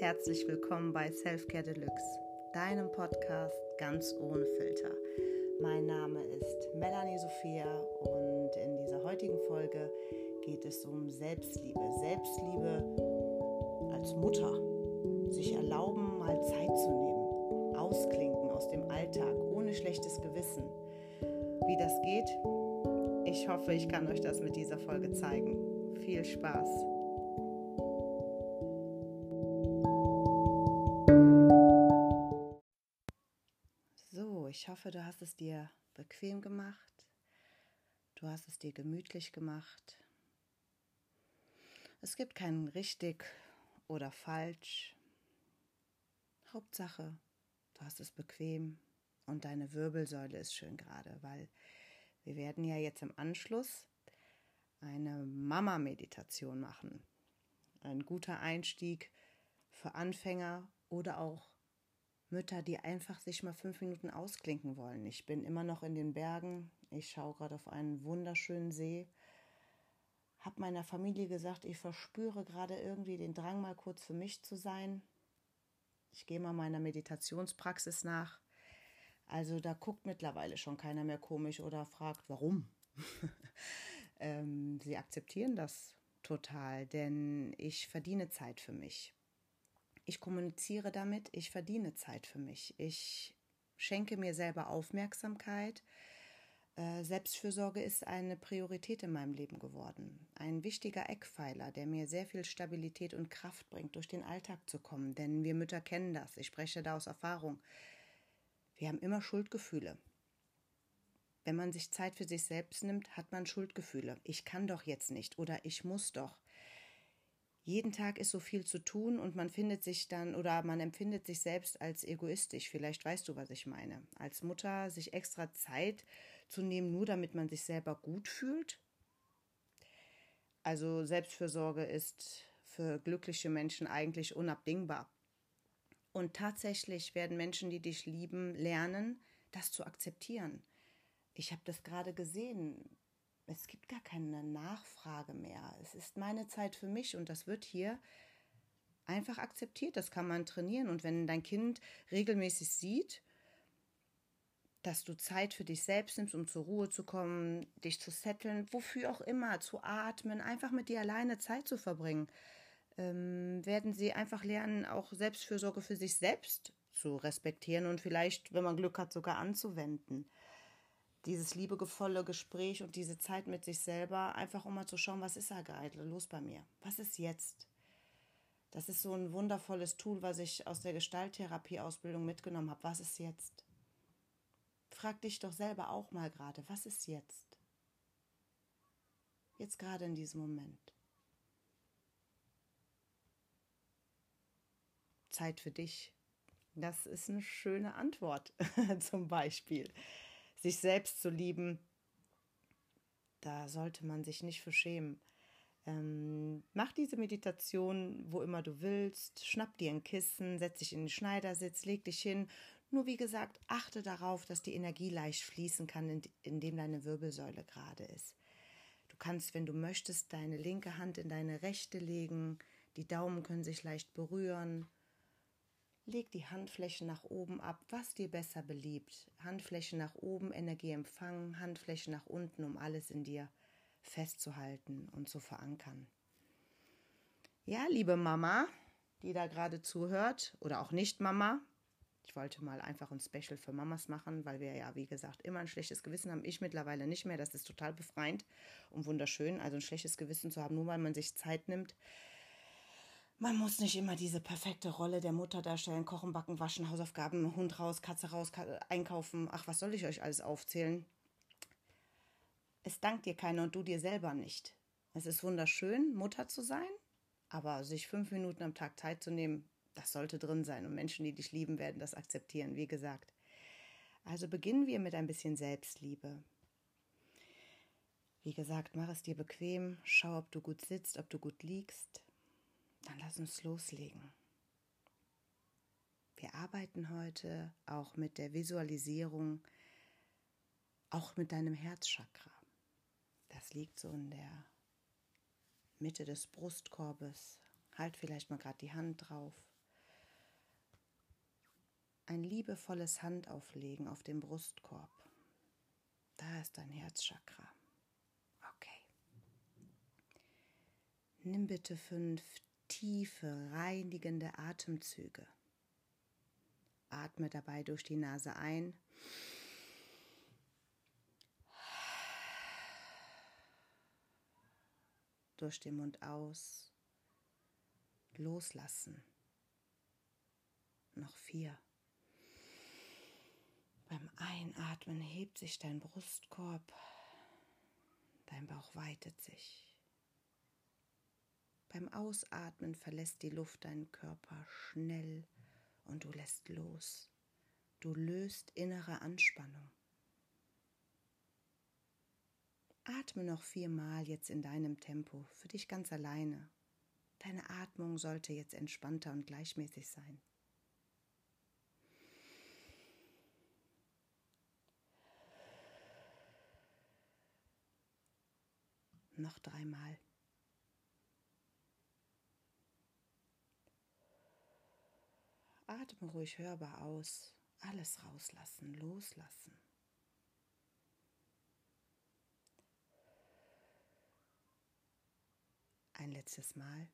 herzlich willkommen bei Selfcare Deluxe, deinem Podcast ganz ohne Filter. Mein Name ist Melanie Sophia und in dieser heutigen Folge geht es um Selbstliebe. Selbstliebe als Mutter. Sich erlauben, mal Zeit zu nehmen. Ausklinken aus dem Alltag ohne schlechtes Gewissen. Wie das geht, ich hoffe, ich kann euch das mit dieser Folge zeigen. Viel Spaß! Hoffe, du hast es dir bequem gemacht. Du hast es dir gemütlich gemacht. Es gibt kein richtig oder falsch. Hauptsache, du hast es bequem und deine Wirbelsäule ist schön gerade, weil wir werden ja jetzt im Anschluss eine Mama-Meditation machen. Ein guter Einstieg für Anfänger oder auch Mütter, die einfach sich mal fünf Minuten ausklinken wollen. Ich bin immer noch in den Bergen. Ich schaue gerade auf einen wunderschönen See. Hab meiner Familie gesagt, ich verspüre gerade irgendwie den Drang, mal kurz für mich zu sein. Ich gehe mal meiner Meditationspraxis nach. Also da guckt mittlerweile schon keiner mehr komisch oder fragt, warum. ähm, sie akzeptieren das total, denn ich verdiene Zeit für mich. Ich kommuniziere damit, ich verdiene Zeit für mich. Ich schenke mir selber Aufmerksamkeit. Äh, Selbstfürsorge ist eine Priorität in meinem Leben geworden. Ein wichtiger Eckpfeiler, der mir sehr viel Stabilität und Kraft bringt, durch den Alltag zu kommen. Denn wir Mütter kennen das. Ich spreche da aus Erfahrung. Wir haben immer Schuldgefühle. Wenn man sich Zeit für sich selbst nimmt, hat man Schuldgefühle. Ich kann doch jetzt nicht oder ich muss doch jeden Tag ist so viel zu tun und man findet sich dann oder man empfindet sich selbst als egoistisch. Vielleicht weißt du, was ich meine. Als Mutter sich extra Zeit zu nehmen, nur damit man sich selber gut fühlt. Also Selbstfürsorge ist für glückliche Menschen eigentlich unabdingbar. Und tatsächlich werden Menschen, die dich lieben, lernen, das zu akzeptieren. Ich habe das gerade gesehen es gibt gar keine Nachfrage mehr. Es ist meine Zeit für mich und das wird hier einfach akzeptiert. Das kann man trainieren. Und wenn dein Kind regelmäßig sieht, dass du Zeit für dich selbst nimmst, um zur Ruhe zu kommen, dich zu setteln, wofür auch immer, zu atmen, einfach mit dir alleine Zeit zu verbringen, ähm, werden sie einfach lernen, auch Selbstfürsorge für sich selbst zu respektieren und vielleicht, wenn man Glück hat, sogar anzuwenden dieses liebevolle Gespräch und diese Zeit mit sich selber, einfach um mal zu schauen, was ist da gerade los bei mir? Was ist jetzt? Das ist so ein wundervolles Tool, was ich aus der Gestalttherapie-Ausbildung mitgenommen habe. Was ist jetzt? Frag dich doch selber auch mal gerade, was ist jetzt? Jetzt gerade in diesem Moment. Zeit für dich. Das ist eine schöne Antwort zum Beispiel sich selbst zu lieben, da sollte man sich nicht für schämen. Ähm, mach diese Meditation, wo immer du willst, schnapp dir ein Kissen, setz dich in den Schneidersitz, leg dich hin. Nur wie gesagt, achte darauf, dass die Energie leicht fließen kann, indem deine Wirbelsäule gerade ist. Du kannst, wenn du möchtest, deine linke Hand in deine rechte legen, die Daumen können sich leicht berühren Leg die Handflächen nach oben ab, was dir besser beliebt. Handflächen nach oben, Energie empfangen, Handflächen nach unten, um alles in dir festzuhalten und zu verankern. Ja, liebe Mama, die da gerade zuhört, oder auch nicht Mama, ich wollte mal einfach ein Special für Mamas machen, weil wir ja, wie gesagt, immer ein schlechtes Gewissen haben. Ich mittlerweile nicht mehr. Das ist total befreiend und wunderschön. Also ein schlechtes Gewissen zu haben, nur weil man sich Zeit nimmt, man muss nicht immer diese perfekte Rolle der Mutter darstellen, kochen, backen, waschen, Hausaufgaben, Hund raus, Katze raus, einkaufen. Ach, was soll ich euch alles aufzählen? Es dankt dir keiner und du dir selber nicht. Es ist wunderschön, Mutter zu sein, aber sich fünf Minuten am Tag Zeit zu nehmen, das sollte drin sein. Und Menschen, die dich lieben, werden das akzeptieren, wie gesagt. Also beginnen wir mit ein bisschen Selbstliebe. Wie gesagt, mach es dir bequem, schau, ob du gut sitzt, ob du gut liegst. Dann lass uns loslegen. Wir arbeiten heute auch mit der Visualisierung, auch mit deinem Herzchakra. Das liegt so in der Mitte des Brustkorbes. Halt vielleicht mal gerade die Hand drauf. ein liebevolles Handauflegen auf dem Brustkorb. Da ist dein Herzchakra. Okay. Nimm bitte fünf tiefe, reinigende Atemzüge. Atme dabei durch die Nase ein. Durch den Mund aus. Loslassen. Noch vier. Beim Einatmen hebt sich dein Brustkorb, dein Bauch weitet sich. Beim Ausatmen verlässt die Luft deinen Körper schnell und du lässt los. Du löst innere Anspannung. Atme noch viermal jetzt in deinem Tempo, für dich ganz alleine. Deine Atmung sollte jetzt entspannter und gleichmäßig sein. Noch dreimal. Atme ruhig hörbar aus. Alles rauslassen, loslassen. Ein letztes Mal.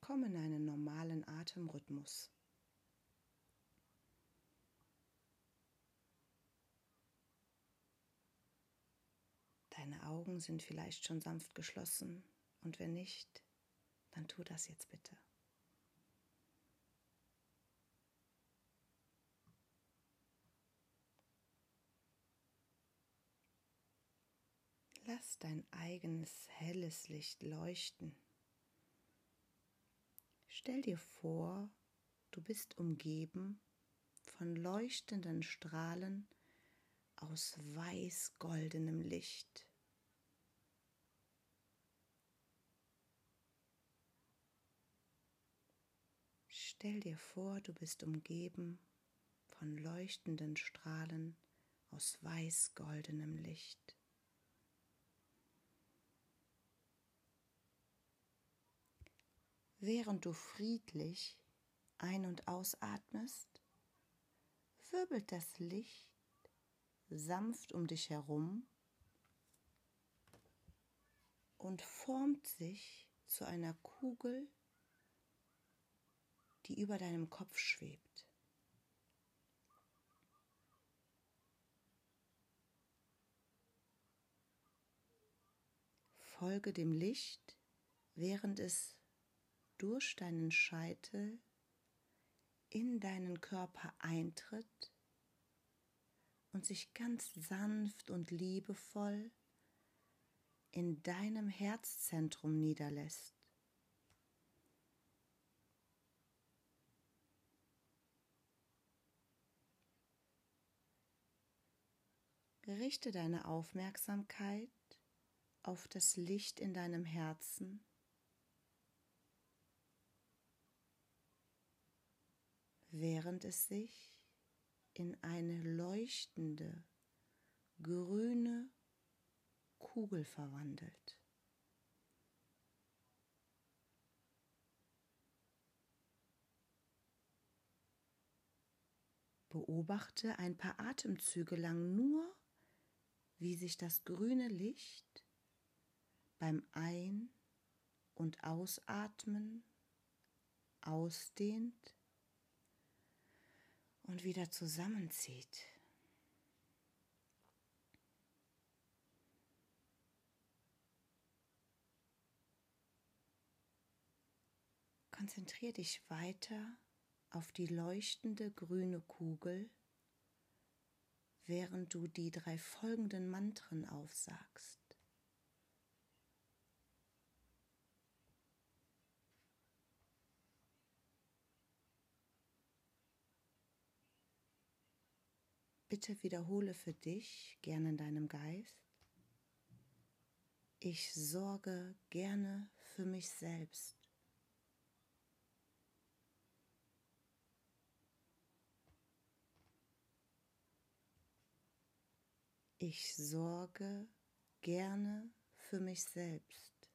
Komm in einen normalen Atemrhythmus. Deine Augen sind vielleicht schon sanft geschlossen und wenn nicht, dann tu das jetzt bitte. Lass dein eigenes helles Licht leuchten. Stell dir vor, du bist umgeben von leuchtenden Strahlen aus weiß-goldenem Licht. Stell dir vor, du bist umgeben von leuchtenden Strahlen aus weiß-goldenem Licht. Während du friedlich ein- und ausatmest, wirbelt das Licht sanft um dich herum und formt sich zu einer Kugel die über deinem Kopf schwebt. Folge dem Licht, während es durch deinen Scheitel in deinen Körper eintritt und sich ganz sanft und liebevoll in deinem Herzzentrum niederlässt. Richte deine Aufmerksamkeit auf das Licht in deinem Herzen. während es sich in eine leuchtende grüne Kugel verwandelt. Beobachte ein paar Atemzüge lang nur wie sich das grüne Licht beim Ein- und Ausatmen ausdehnt und wieder zusammenzieht. Konzentriere dich weiter auf die leuchtende grüne Kugel während du die drei folgenden Mantren aufsagst. Bitte wiederhole für dich, gerne in deinem Geist, ich sorge gerne für mich selbst. Ich sorge gerne für mich selbst.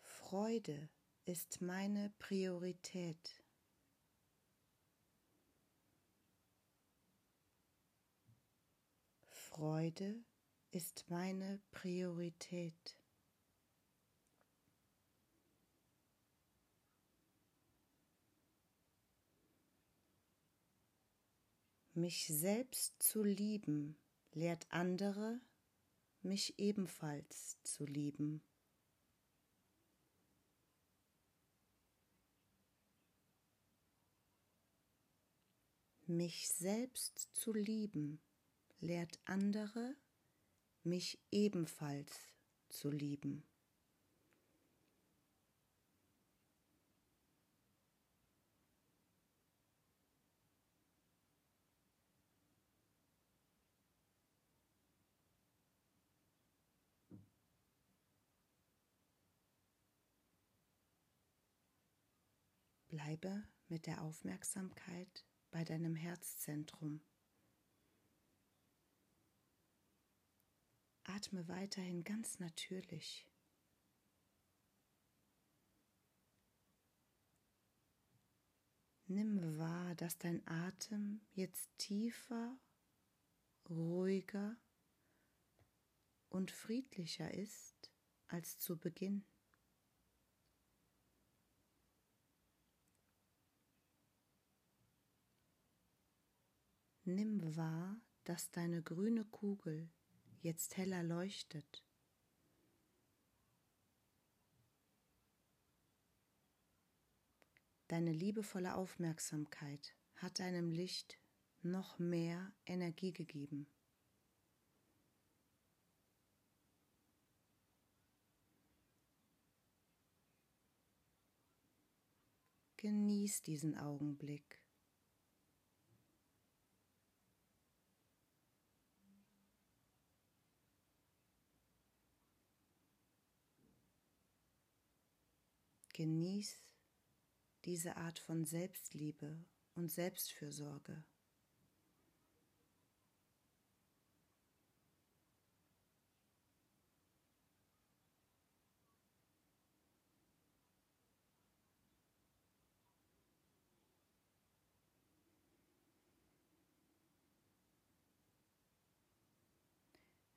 Freude ist meine Priorität. Freude ist meine Priorität. Mich selbst zu lieben lehrt andere, mich ebenfalls zu lieben. Mich selbst zu lieben lehrt andere, mich ebenfalls zu lieben. Bleibe mit der Aufmerksamkeit bei deinem Herzzentrum. Atme weiterhin ganz natürlich. Nimm wahr, dass dein Atem jetzt tiefer, ruhiger und friedlicher ist als zu Beginn. Nimm wahr, dass deine grüne Kugel jetzt heller leuchtet. Deine liebevolle Aufmerksamkeit hat deinem Licht noch mehr Energie gegeben. Genieß diesen Augenblick. Genieß diese Art von Selbstliebe und Selbstfürsorge.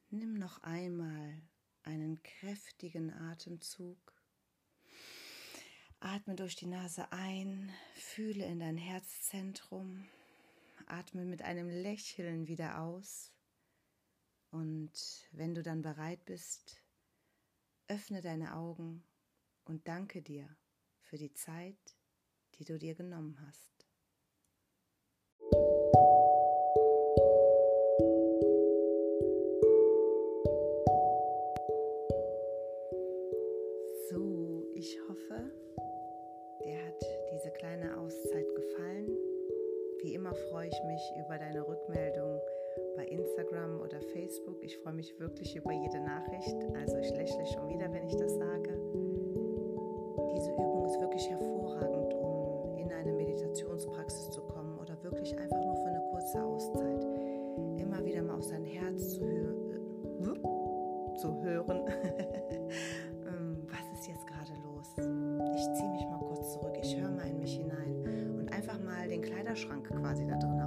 Nimm noch einmal einen kräftigen Atemzug Atme durch die Nase ein, fühle in dein Herzzentrum, atme mit einem Lächeln wieder aus und wenn du dann bereit bist, öffne deine Augen und danke dir für die Zeit, die du dir genommen hast. Mich wirklich über jede Nachricht. Also ich lächle schon wieder, wenn ich das sage. Diese Übung ist wirklich hervorragend, um in eine Meditationspraxis zu kommen oder wirklich einfach nur für eine kurze Auszeit. Immer wieder mal auf sein Herz zu, hö äh, zu hören. Ähm, was ist jetzt gerade los? Ich ziehe mich mal kurz zurück, ich höre mal in mich hinein und einfach mal den Kleiderschrank quasi da drin